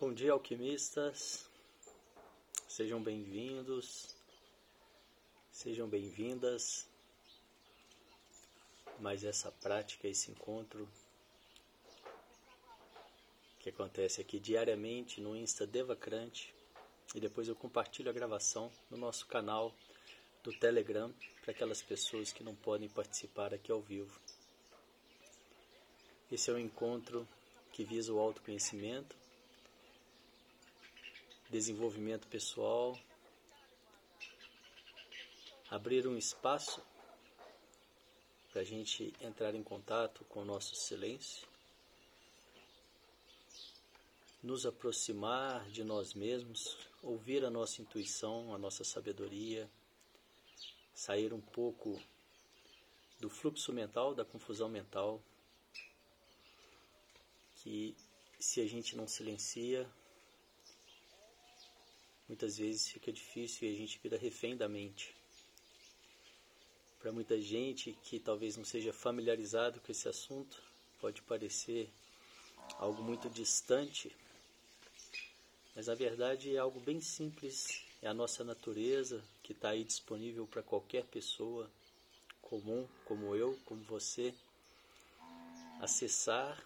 Bom dia, alquimistas. Sejam bem-vindos, sejam bem-vindas. Mais essa prática, esse encontro que acontece aqui diariamente no Insta Devacrante e depois eu compartilho a gravação no nosso canal do Telegram para aquelas pessoas que não podem participar aqui ao vivo. Esse é um encontro que visa o autoconhecimento desenvolvimento pessoal, abrir um espaço para a gente entrar em contato com o nosso silêncio, nos aproximar de nós mesmos, ouvir a nossa intuição, a nossa sabedoria, sair um pouco do fluxo mental, da confusão mental, que se a gente não silencia, muitas vezes fica difícil e a gente vira refém da mente. Para muita gente que talvez não seja familiarizado com esse assunto, pode parecer algo muito distante, mas na verdade é algo bem simples, é a nossa natureza que está aí disponível para qualquer pessoa comum, como eu, como você, acessar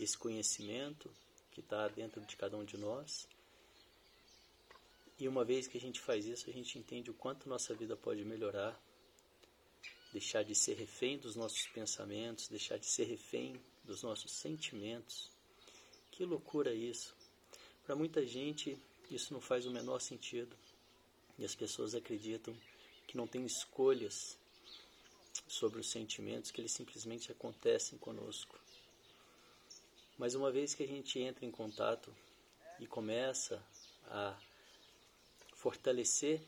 esse conhecimento que está dentro de cada um de nós e uma vez que a gente faz isso, a gente entende o quanto nossa vida pode melhorar, deixar de ser refém dos nossos pensamentos, deixar de ser refém dos nossos sentimentos. Que loucura isso! Para muita gente, isso não faz o menor sentido. E as pessoas acreditam que não tem escolhas sobre os sentimentos, que eles simplesmente acontecem conosco. Mas uma vez que a gente entra em contato e começa a fortalecer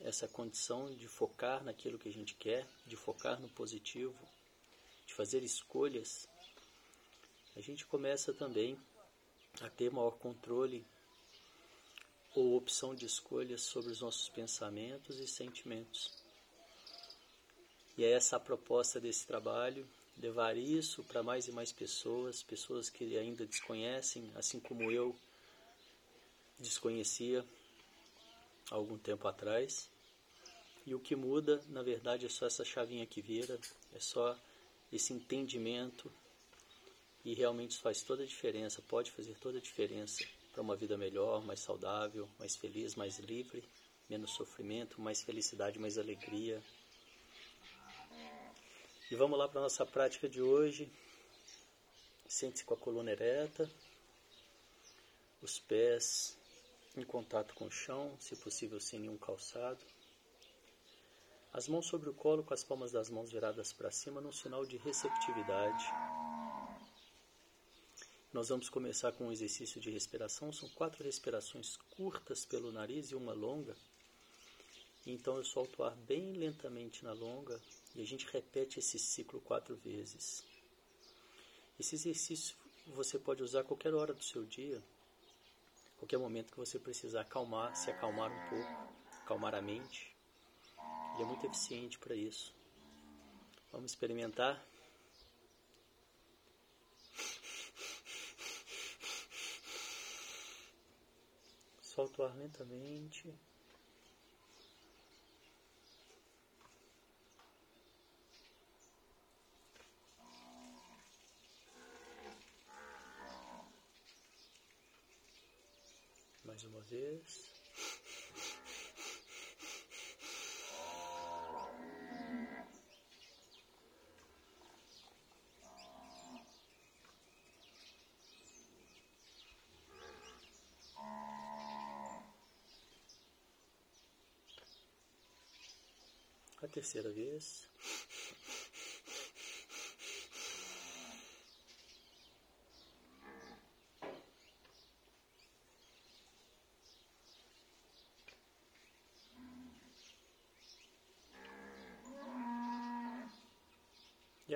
essa condição de focar naquilo que a gente quer, de focar no positivo, de fazer escolhas, a gente começa também a ter maior controle ou opção de escolhas sobre os nossos pensamentos e sentimentos. E é essa a proposta desse trabalho, levar isso para mais e mais pessoas, pessoas que ainda desconhecem, assim como eu desconhecia há algum tempo atrás. E o que muda, na verdade, é só essa chavinha que vira, é só esse entendimento e realmente faz toda a diferença, pode fazer toda a diferença para uma vida melhor, mais saudável, mais feliz, mais livre, menos sofrimento, mais felicidade, mais alegria. E vamos lá para a nossa prática de hoje. Sente-se com a coluna ereta, os pés em contato com o chão, se possível sem nenhum calçado. As mãos sobre o colo, com as palmas das mãos viradas para cima, num sinal de receptividade. Nós vamos começar com um exercício de respiração. São quatro respirações curtas pelo nariz e uma longa. Então eu solto o ar bem lentamente na longa e a gente repete esse ciclo quatro vezes. Esse exercício você pode usar a qualquer hora do seu dia qualquer momento que você precisar acalmar, se acalmar um pouco, acalmar a mente. Ele é muito eficiente para isso. Vamos experimentar. Solta o ar lentamente. Vez. A terceira vez.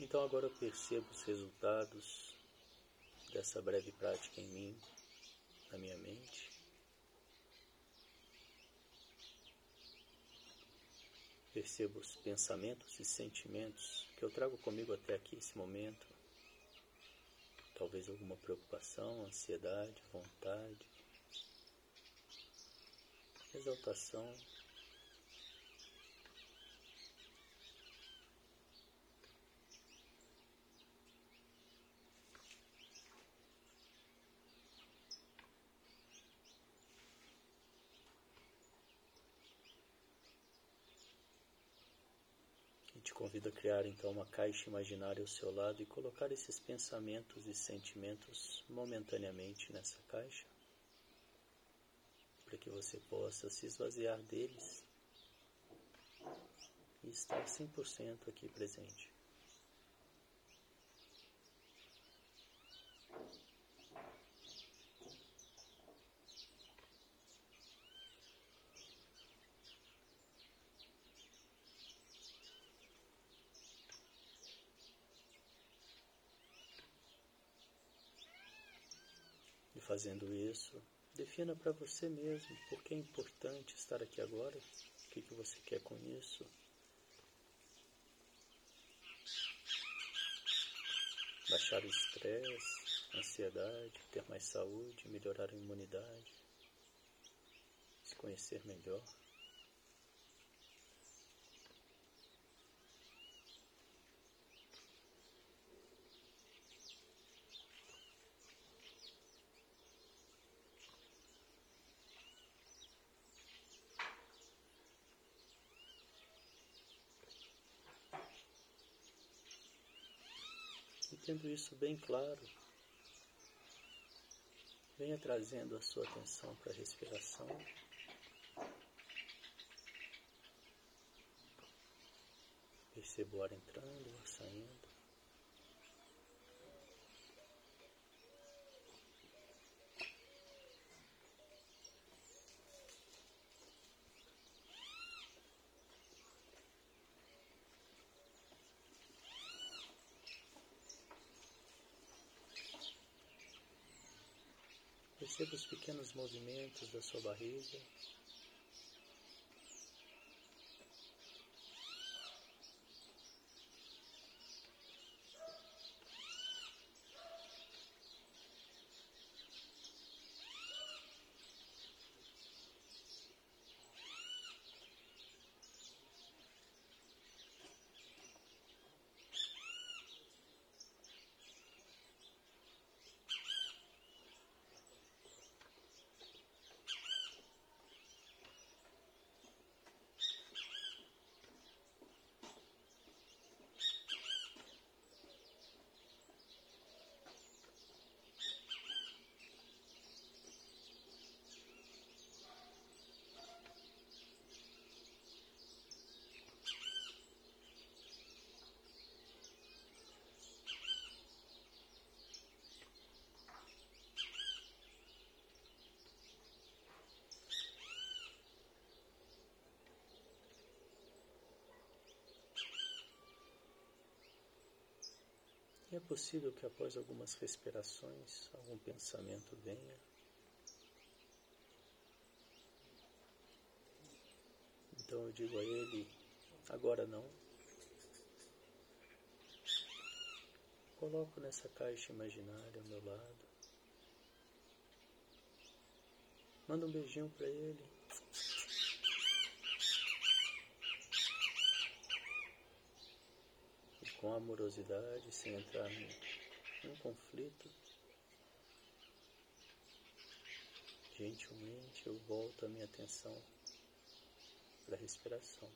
Então agora eu percebo os resultados dessa breve prática em mim, na minha mente. Percebo os pensamentos e sentimentos que eu trago comigo até aqui, esse momento. Talvez alguma preocupação, ansiedade, vontade, exaltação, criar então uma caixa imaginária ao seu lado e colocar esses pensamentos e sentimentos momentaneamente nessa caixa, para que você possa se esvaziar deles e estar 100% aqui presente. Fazendo isso, defina para você mesmo por que é importante estar aqui agora, o que, que você quer com isso. Baixar o estresse, ansiedade, ter mais saúde, melhorar a imunidade, se conhecer melhor. Tendo isso bem claro, venha trazendo a sua atenção para a respiração. Perceba o ar entrando, o ar saindo. Perceba os pequenos movimentos da sua barriga. E é possível que após algumas respirações, algum pensamento venha. Então eu digo a ele, agora não. Coloco nessa caixa imaginária ao meu lado. Manda um beijinho para ele. Com amorosidade, sem entrar em conflito. Gentilmente eu volto a minha atenção para a respiração.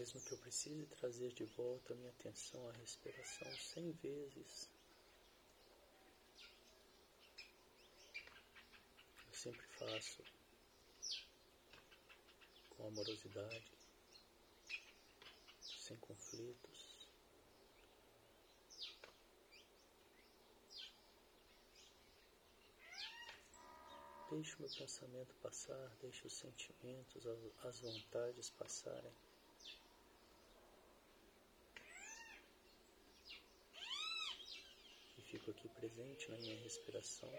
Mesmo que eu precise trazer de volta minha atenção à respiração cem vezes, eu sempre faço com amorosidade, sem conflitos. Deixe o meu pensamento passar, deixe os sentimentos, as vontades passarem. Fico aqui presente na minha respiração.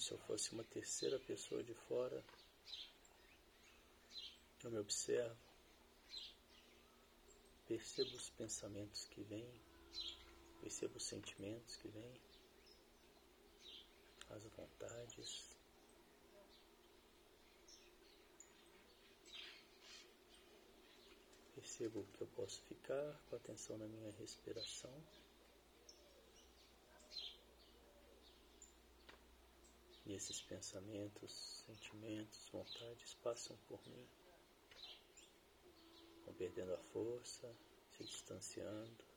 Como se eu fosse uma terceira pessoa de fora. Eu me observo, percebo os pensamentos que vêm, percebo os sentimentos que vêm, as vontades. Percebo que eu posso ficar com atenção na minha respiração. E esses pensamentos, sentimentos, vontades passam por mim, vão perdendo a força, se distanciando.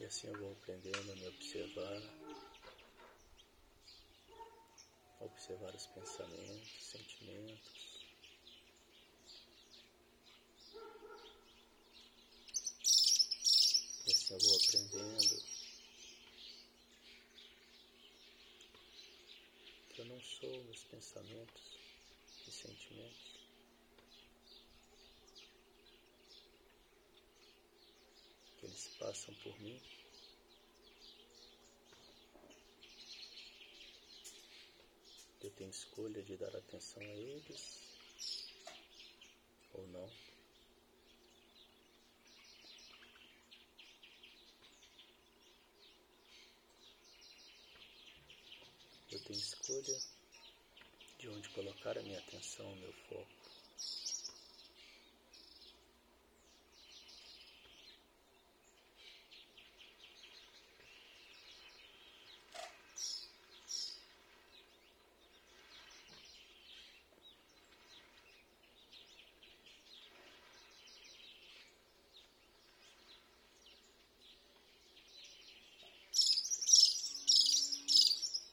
E assim eu vou aprendendo a me observar, observar os pensamentos, sentimentos. E assim eu vou aprendendo que eu não sou meus pensamentos e sentimentos. Eles passam por mim. Eu tenho escolha de dar atenção a eles ou não. Eu tenho escolha de onde colocar a minha atenção, o meu foco.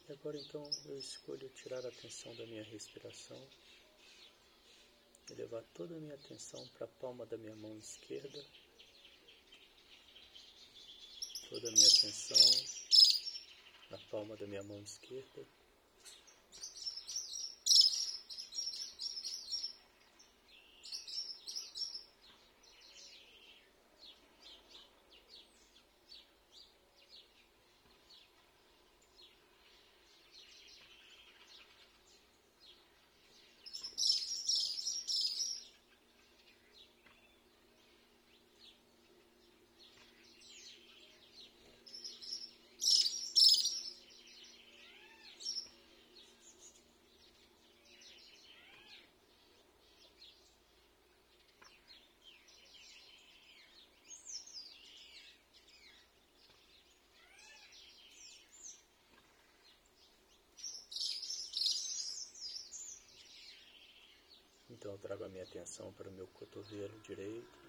Agora então eu escolho tirar a atenção da minha respiração e levar toda a minha atenção para a palma da minha mão esquerda, toda a minha atenção na palma da minha mão esquerda. Então trago a minha atenção para o meu cotovelo direito.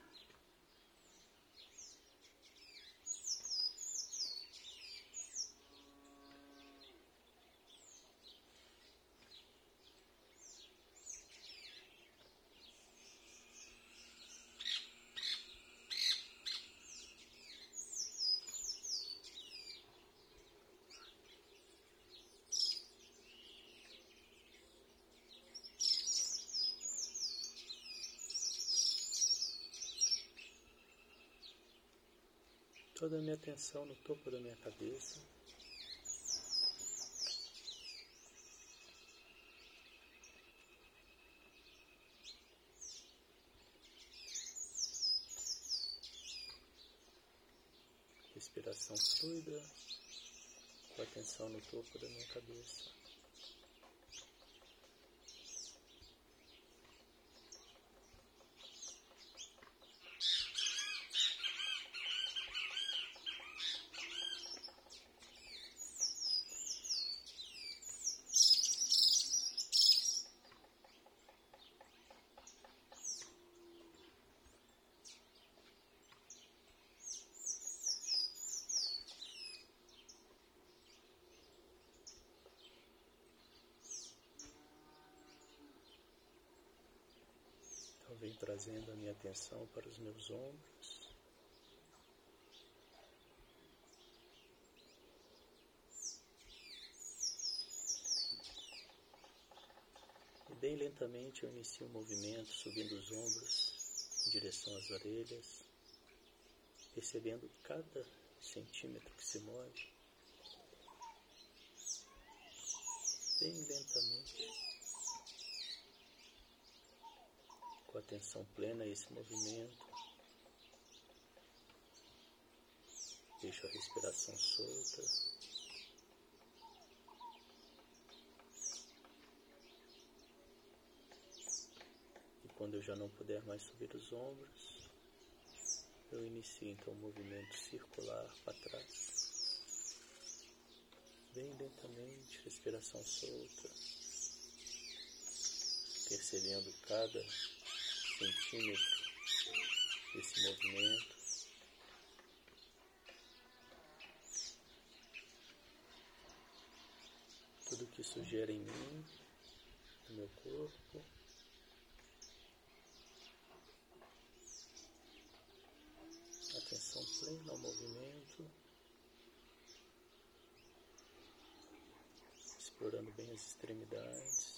Toda a minha atenção no topo da minha cabeça. Respiração fluida, com atenção no topo da minha cabeça. Vem trazendo a minha atenção para os meus ombros. E bem lentamente eu inicio o movimento subindo os ombros em direção às orelhas, percebendo cada centímetro que se move. Bem lentamente. Com atenção plena a esse movimento. Deixo a respiração solta. E quando eu já não puder mais subir os ombros, eu inicio então o movimento circular para trás. Bem lentamente, respiração solta, percebendo cada centímetro esse movimento. Tudo que isso gera em mim, no meu corpo. Atenção plena ao movimento. Explorando bem as extremidades.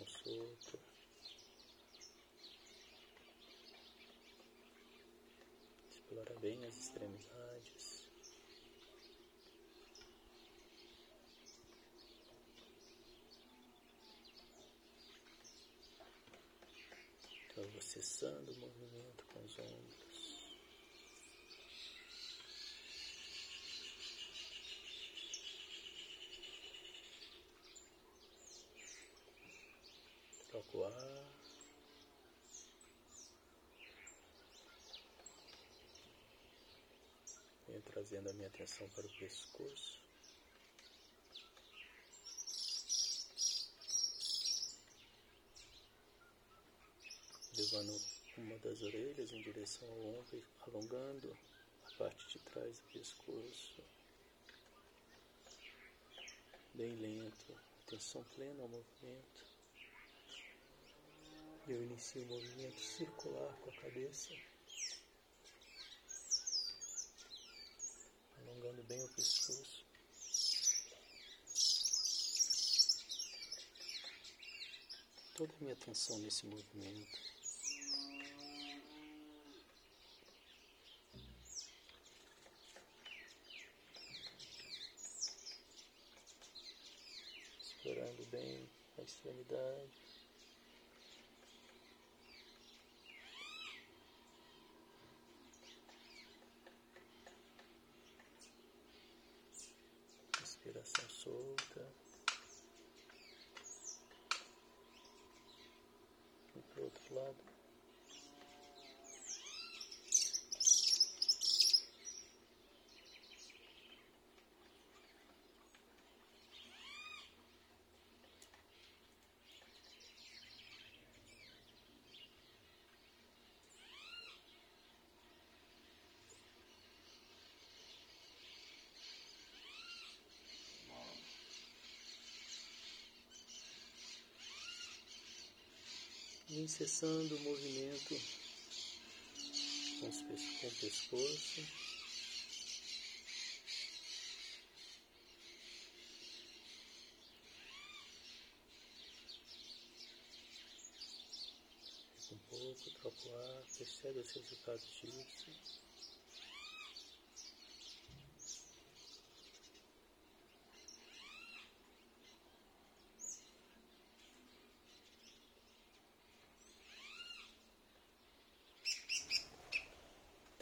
Solta. Explora bem as extremidades. Então, eu vou cessando o movimento com os ombros. O ar. Venho trazendo a minha atenção para o pescoço. Levando uma das orelhas em direção ao ombro, alongando a parte de trás do pescoço. Bem lento, atenção plena ao movimento. Eu inicio o movimento circular com a cabeça, alongando bem o pescoço. Toda a minha atenção nesse movimento. Explorando bem a extremidade. respiração solta. E para o outro lado. Vem cessando o movimento com, o pescoço. um pouco, troca o ar, percebe os resultados disso.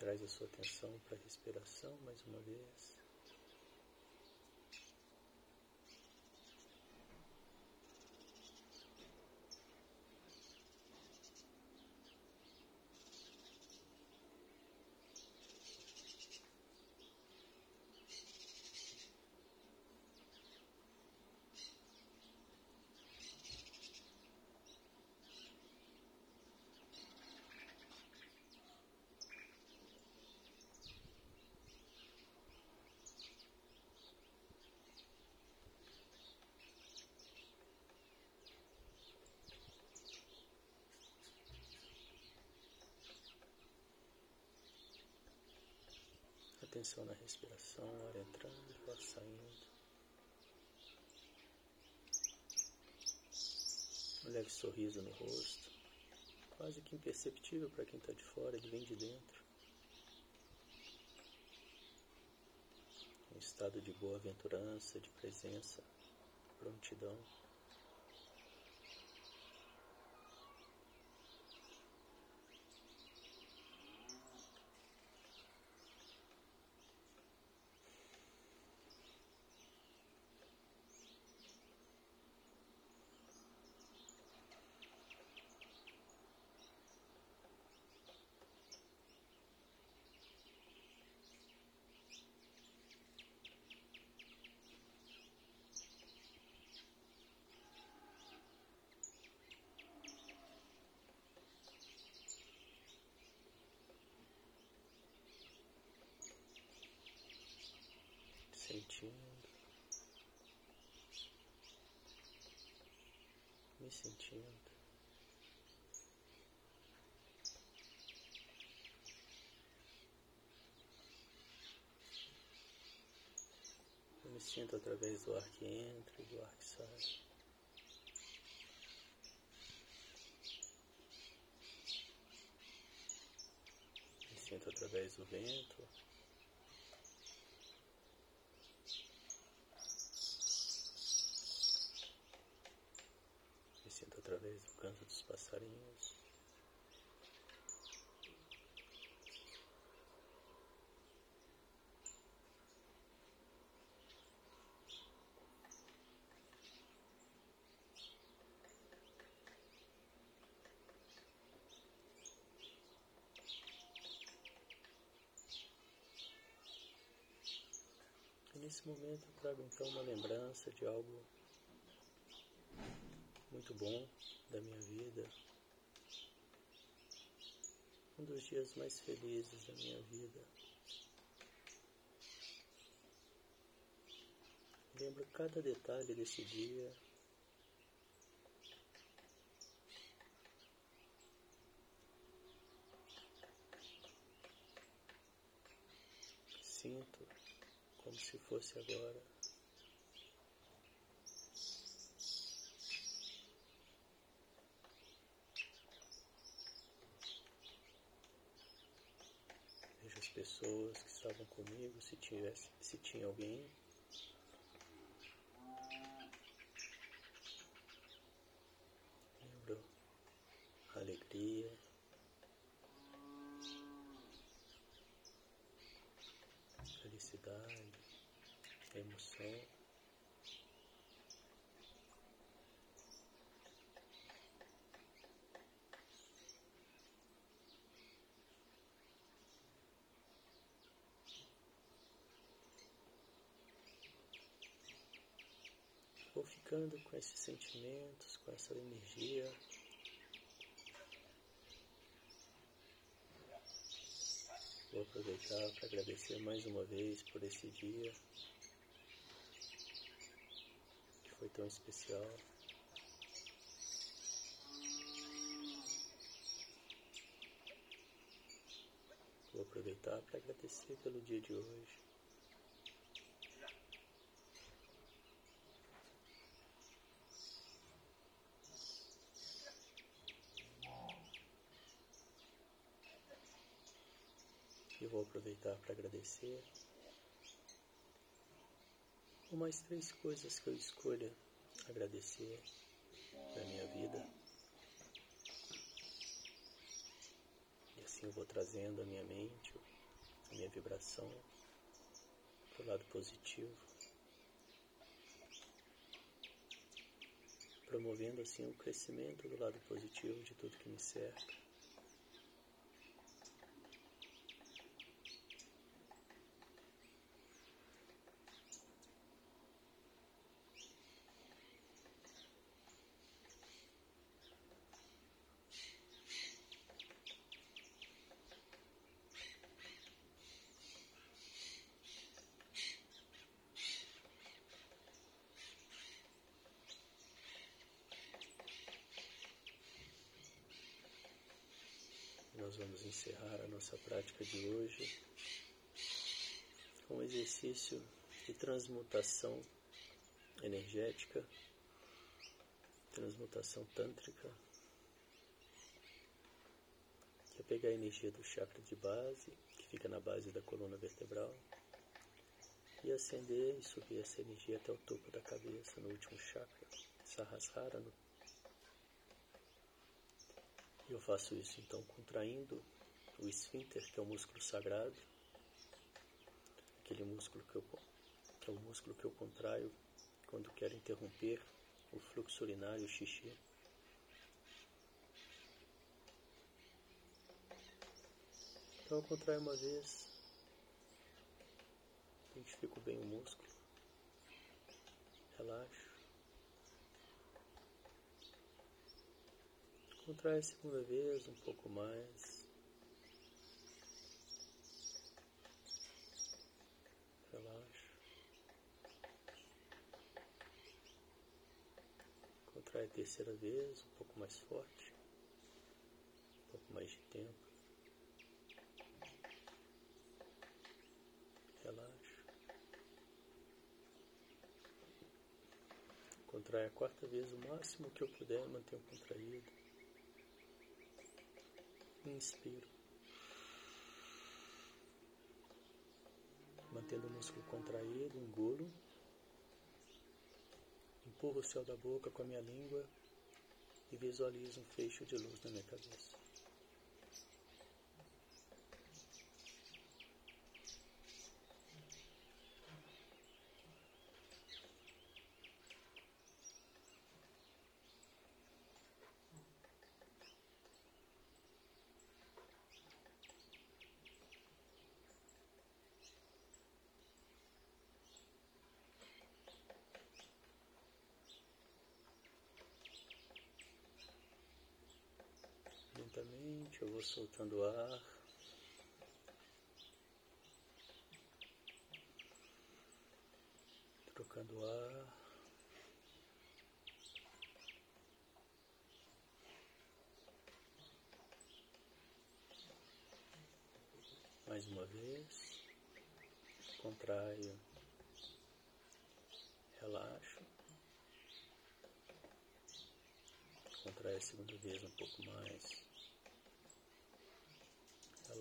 Traz a sua atenção para a respiração mais uma vez. Atenção na respiração, ar entrando ar saindo. Um leve sorriso no rosto, quase que imperceptível para quem está de fora, ele vem de dentro. Um estado de boa-aventurança, de presença, prontidão. Sentindo, me sentindo. Eu me sinto através do ar que entra e do ar que sai. Me sinto através do vento. através do canto dos passarinhos. E nesse momento eu trago então uma lembrança de algo muito bom da minha vida, um dos dias mais felizes da minha vida. Lembro cada detalhe desse dia. Sinto como se fosse agora. pessoas que estavam comigo, se, tivesse, se tinha alguém. Lembro a alegria. Felicidade, emoção. Vou ficando com esses sentimentos, com essa energia. Vou aproveitar para agradecer mais uma vez por esse dia que foi tão especial. Vou aproveitar para agradecer pelo dia de hoje. e vou aproveitar para agradecer. Ou mais três coisas que eu escolha agradecer na minha vida. E assim eu vou trazendo a minha mente, a minha vibração para o lado positivo. Promovendo assim o crescimento do lado positivo de tudo que me cerca. Nós vamos encerrar a nossa prática de hoje com um exercício de transmutação energética, transmutação tântrica, que é pegar a energia do chakra de base, que fica na base da coluna vertebral, e acender e subir essa energia até o topo da cabeça, no último chakra, Sahasrara, no eu faço isso então contraindo o esfíncter, que é o músculo sagrado, aquele músculo que, eu, que é o músculo que eu contraio quando quero interromper o fluxo urinário, o xixi. Então eu contraio uma vez, identifico bem o músculo, relaxo. Contrai segunda vez um pouco mais. Relaxa. Contrai a terceira vez um pouco mais forte. Um pouco mais de tempo. Relaxa. Contrai a quarta vez o máximo que eu puder, mantenho contraído. Inspiro. Mantendo o músculo contraído, engulo. Empurro o céu da boca com a minha língua e visualizo um fecho de luz na minha cabeça. lentamente, eu vou soltando ar. Trocando ar. Mais uma vez. Contraio. Relaxo. Contrai a segunda vez um pouco mais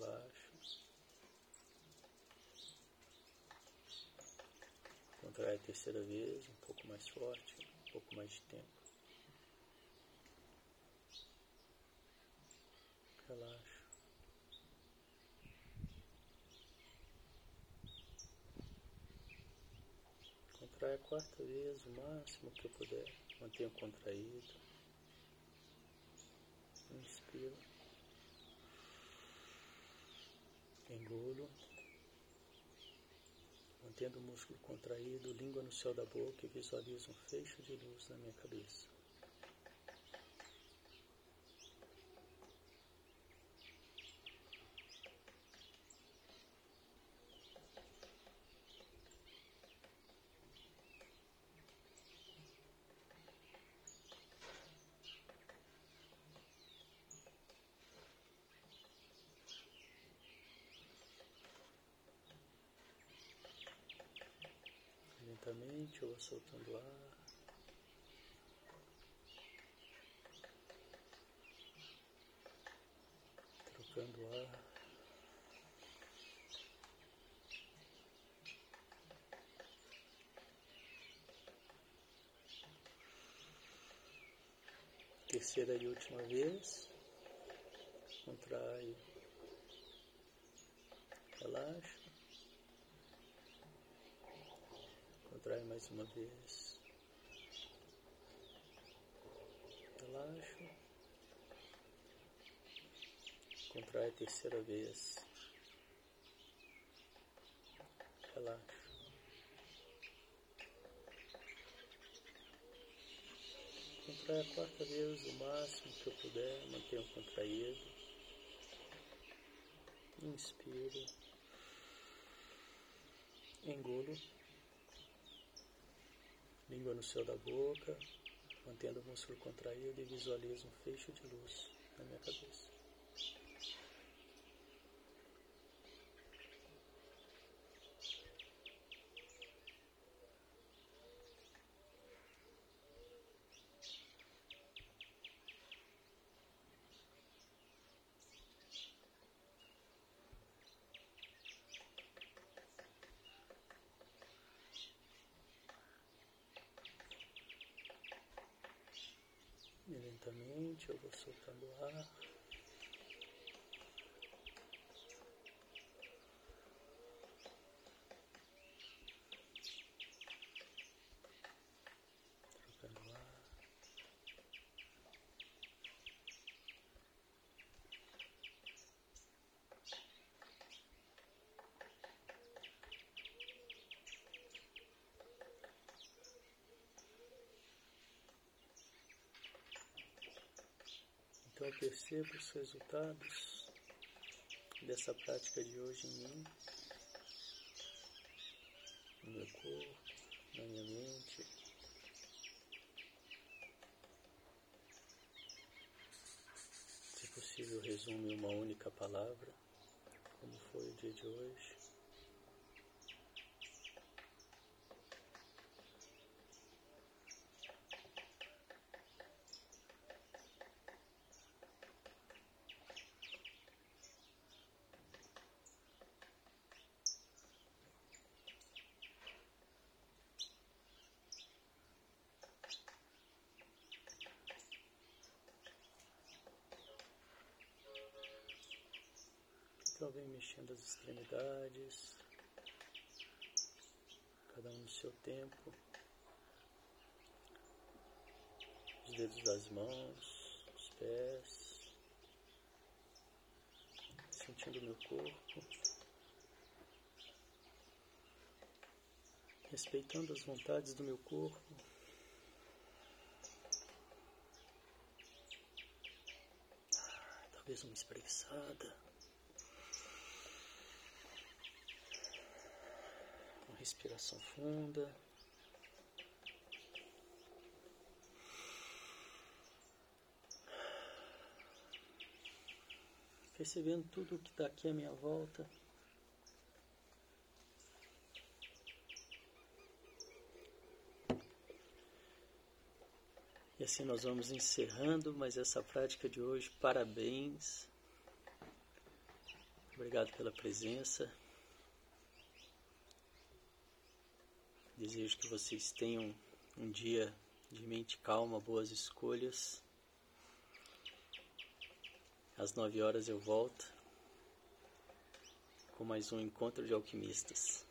relaxa. Contrai a terceira vez, um pouco mais forte, um pouco mais de tempo. Relaxa. Contrai a quarta vez, o máximo que eu puder. Mantenha contraído. Inspira. engulo, mantendo o músculo contraído, língua no céu da boca e visualizo um fecho de luz na minha cabeça. Lentamente, vou soltando ar. Trocando ar. Terceira e última vez. Contrai. Relaxa. Contrai mais uma vez. Relaxa. Contrai a terceira vez. Relaxa. Contrai a quarta vez o máximo que eu puder, mantenha contraído. Inspiro. Engulo língua no céu da boca, mantendo o músculo contraído e visualizo um fecho de luz na minha cabeça. Lentamente eu vou soltando ar. Então eu percebo os resultados dessa prática de hoje em mim, no meu corpo, na minha mente. Se possível, resume uma única palavra, como foi o dia de hoje. Mexendo as extremidades, cada um no seu tempo, os dedos das mãos, os pés, sentindo meu corpo, respeitando as vontades do meu corpo. Ah, talvez uma espreguiçada. Respiração funda. Percebendo tudo o que está aqui à minha volta. E assim nós vamos encerrando mais essa prática de hoje. Parabéns. Obrigado pela presença. Desejo que vocês tenham um dia de mente calma, boas escolhas. Às nove horas eu volto com mais um encontro de alquimistas.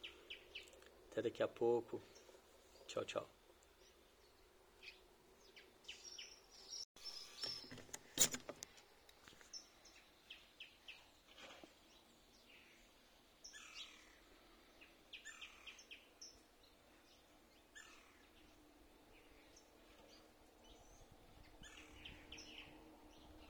Até daqui a pouco. Tchau, tchau.